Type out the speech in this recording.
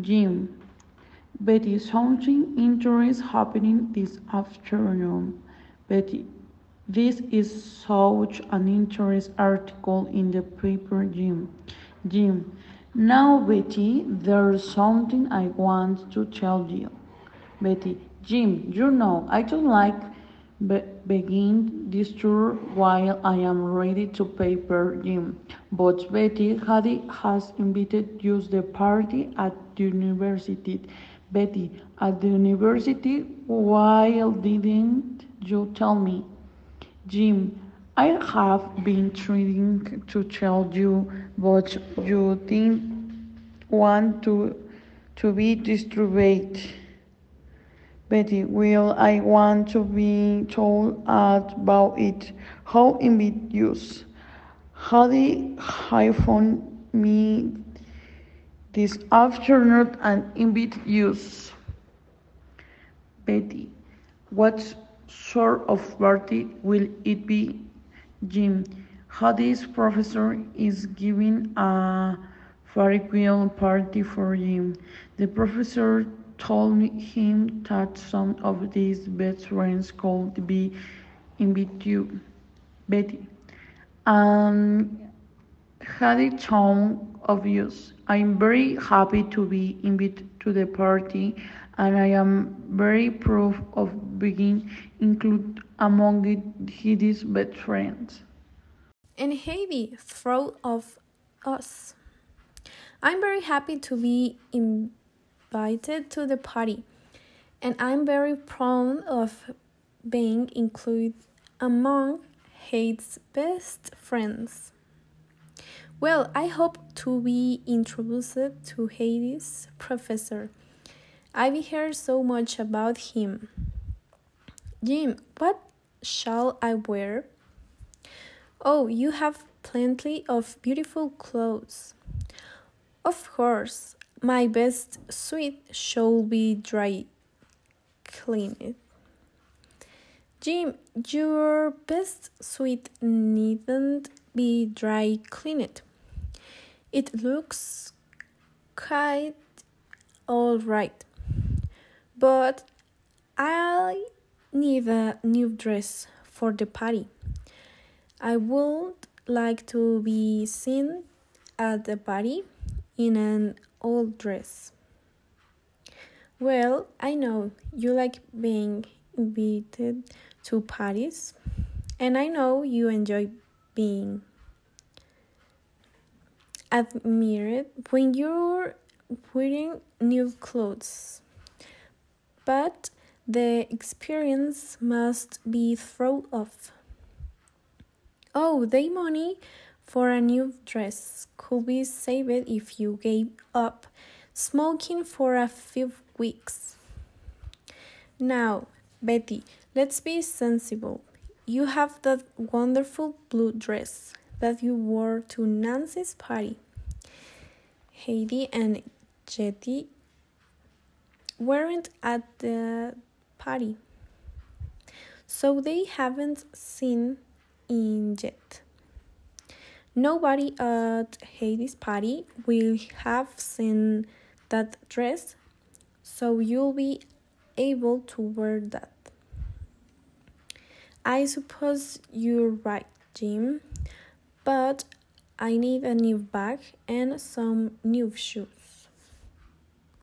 Jim. Betty, something interesting happening this afternoon. Betty, this is such an interesting article in the paper, Jim. Jim, now Betty, there's something I want to tell you. Betty, Jim, you know, I don't like be- begin this tour while I am ready to paper Jim. But Betty Hattie has invited you to the party at the university. Betty, at the university, why didn't you tell me? Jim, I have been trying to tell you, but you didn't want to to be disturbed. Betty, will I want to be told about it? How invidious. How did I found me this afternoon and invidious? Betty, what sort of party will it be? Jim, how this professor is giving a farewell party for Jim. The professor told him that some of best friends could be invited. Betty, and had a it sound obvious. I'm very happy to be invited to the party, and I am very proud of being included among his best friends. And Heidi, proud of us. I'm very happy to be invited to the party, and I'm very proud of being included among Heidi's best friends. Well, I hope to be introduced to Heidi's professor. I've heard so much about him. Jim, what shall I wear? Oh, you have plenty of beautiful clothes. Of course, my best suit shall be dry cleaned. Jim, your best suit needn't be dry cleaned. It looks quite all right. But I need a new dress for the party. I would like to be seen at the party in an old dress. Well, I know you like being invited to parties, and I know you enjoy being admired when you're wearing new clothes. But the experience must be thought off. Oh, the money for a new dress could be saved if you gave up smoking for a few weeks. Now, Betty, let's be sensible. You have that wonderful blue dress that you wore to Nancy's party. Heidi and Jetty weren't at the party, so they haven't seen it yet. Nobody at Heidi's party will have seen that dress, so you'll be able to wear that. I suppose you're right, Jim, but I need a new bag and some new shoes.